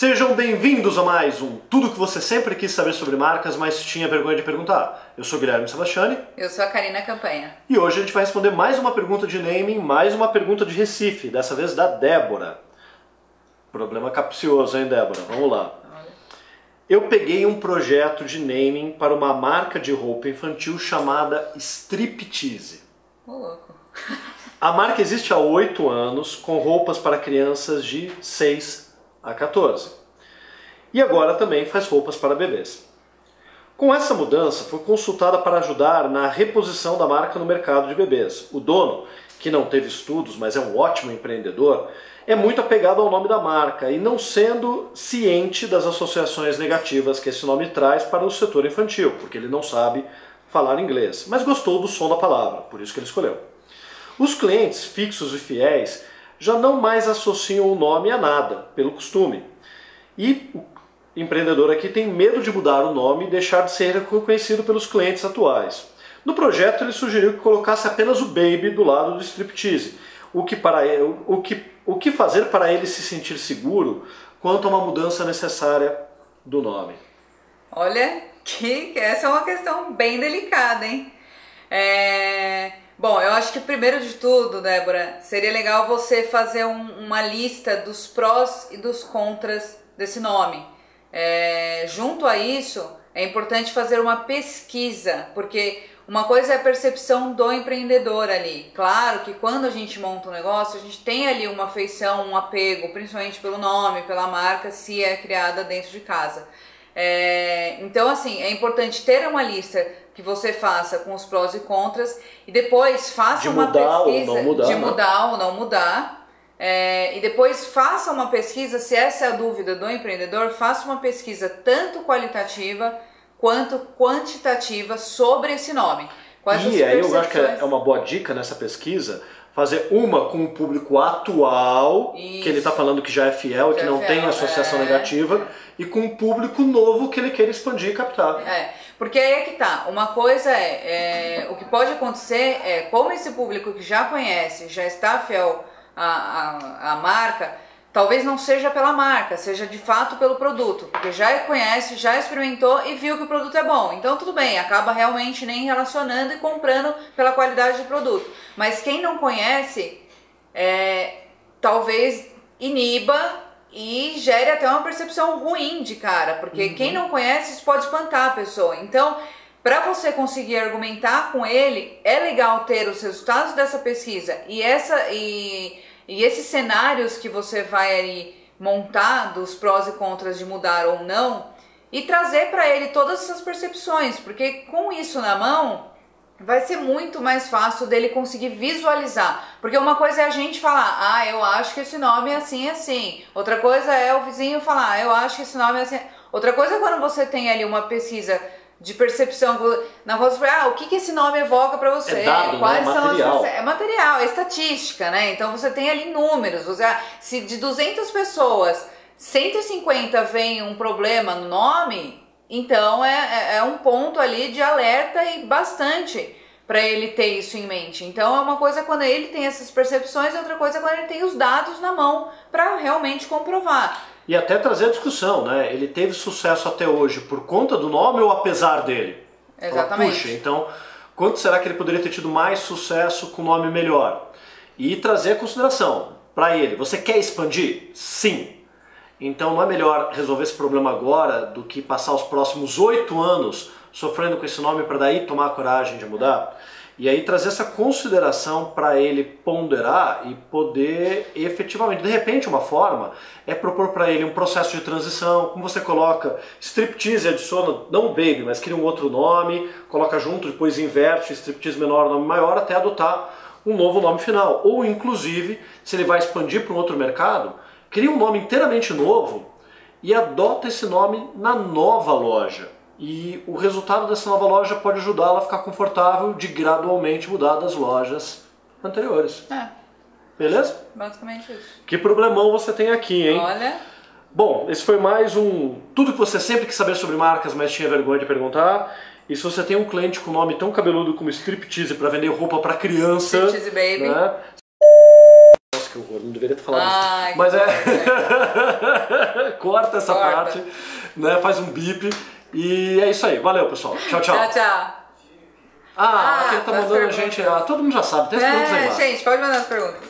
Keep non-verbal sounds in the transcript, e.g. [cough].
Sejam bem-vindos a mais um Tudo que você sempre quis saber sobre marcas, mas tinha vergonha de perguntar. Eu sou Guilherme Sebastiani. Eu sou a Karina Campanha. E hoje a gente vai responder mais uma pergunta de naming, mais uma pergunta de Recife, dessa vez da Débora. Problema capcioso, hein, Débora? Vamos lá. Eu peguei um projeto de naming para uma marca de roupa infantil chamada Striptease. Ô, louco. A marca existe há 8 anos, com roupas para crianças de 6 a 14. E agora também faz roupas para bebês. Com essa mudança, foi consultada para ajudar na reposição da marca no mercado de bebês. O dono, que não teve estudos, mas é um ótimo empreendedor, é muito apegado ao nome da marca e não sendo ciente das associações negativas que esse nome traz para o setor infantil, porque ele não sabe falar inglês, mas gostou do som da palavra, por isso que ele escolheu. Os clientes fixos e fiéis já não mais associam o nome a nada, pelo costume. E o empreendedor aqui tem medo de mudar o nome e deixar de ser reconhecido pelos clientes atuais. No projeto ele sugeriu que colocasse apenas o baby do lado do striptease, o que, para ele, o que, o que fazer para ele se sentir seguro quanto a uma mudança necessária do nome. Olha, [laughs] que essa é uma questão bem delicada, hein? É... Bom, eu acho que primeiro de tudo, Débora, seria legal você fazer um, uma lista dos prós e dos contras desse nome. É, junto a isso, é importante fazer uma pesquisa, porque uma coisa é a percepção do empreendedor ali. Claro que quando a gente monta um negócio, a gente tem ali uma afeição, um apego, principalmente pelo nome, pela marca, se é criada dentro de casa. É, então, assim, é importante ter uma lista que você faça com os prós e contras e depois faça de uma mudar pesquisa ou não mudar, de né? mudar ou não mudar. É, e depois faça uma pesquisa, se essa é a dúvida do empreendedor, faça uma pesquisa tanto qualitativa quanto quantitativa sobre esse nome. Quais e aí eu acho que é uma boa dica nessa pesquisa fazer uma com o público atual, Isso. que ele está falando que já é fiel e que é não fiel, tem associação é. negativa, e com o público novo que ele quer expandir e captar. É, porque aí é que tá. Uma coisa é, é, o que pode acontecer é como esse público que já conhece, já está fiel à, à, à marca, talvez não seja pela marca, seja de fato pelo produto, porque já conhece, já experimentou e viu que o produto é bom. Então tudo bem, acaba realmente nem relacionando e comprando pela qualidade do produto. Mas quem não conhece, é, talvez iniba e gere até uma percepção ruim de cara, porque quem não conhece isso pode espantar a pessoa. Então, para você conseguir argumentar com ele, é legal ter os resultados dessa pesquisa e essa e, e esses cenários que você vai ali montar dos prós e contras de mudar ou não e trazer para ele todas essas percepções, porque com isso na mão vai ser muito mais fácil dele conseguir visualizar. Porque uma coisa é a gente falar, ah, eu acho que esse nome é assim assim. Outra coisa é o vizinho falar, ah, eu acho que esse nome é assim. Outra coisa é quando você tem ali uma pesquisa de percepção na você fala, ah, o que, que esse nome evoca para você? É dado, né? Quais são Material. as perce- é material, é estatística, né? Então você tem ali números. Você, ah, se de 200 pessoas, 150 veem um problema no nome, então é, é- é um ponto ali de alerta e bastante para ele ter isso em mente. Então é uma coisa quando ele tem essas percepções, outra coisa é quando ele tem os dados na mão para realmente comprovar. E até trazer a discussão, né? Ele teve sucesso até hoje por conta do nome ou apesar dele? Exatamente. Puxa, então, quanto será que ele poderia ter tido mais sucesso com nome melhor? E trazer a consideração para ele. Você quer expandir? Sim. Então não é melhor resolver esse problema agora do que passar os próximos oito anos sofrendo com esse nome para daí tomar a coragem de mudar? E aí trazer essa consideração para ele ponderar e poder efetivamente, de repente uma forma é propor para ele um processo de transição, como você coloca striptease adiciona não o baby, mas cria um outro nome, coloca junto, depois inverte striptease menor, nome maior até adotar um novo nome final. Ou inclusive, se ele vai expandir para um outro mercado, cria um nome inteiramente novo e adota esse nome na nova loja. E o resultado dessa nova loja pode ajudá-la a ficar confortável de gradualmente mudar das lojas anteriores. É, Beleza? basicamente isso. Que problemão você tem aqui, hein? Olha, Bom, esse foi mais um tudo que você sempre quis saber sobre marcas, mas tinha vergonha de perguntar. E se você tem um cliente com nome tão cabeludo como Striptease para vender roupa para criança, Striptease Baby. né? Nossa, que horror. não deveria ter falado Ah, isso. Mas é. [laughs] Corta essa Corta. parte, né? Faz um bip. E é isso aí. Valeu, pessoal. Tchau, tchau. Tchau, tchau. Ah, Ah, quem tá mandando a gente. Ah, todo mundo já sabe, tem as perguntas aí É, gente, pode mandar as perguntas.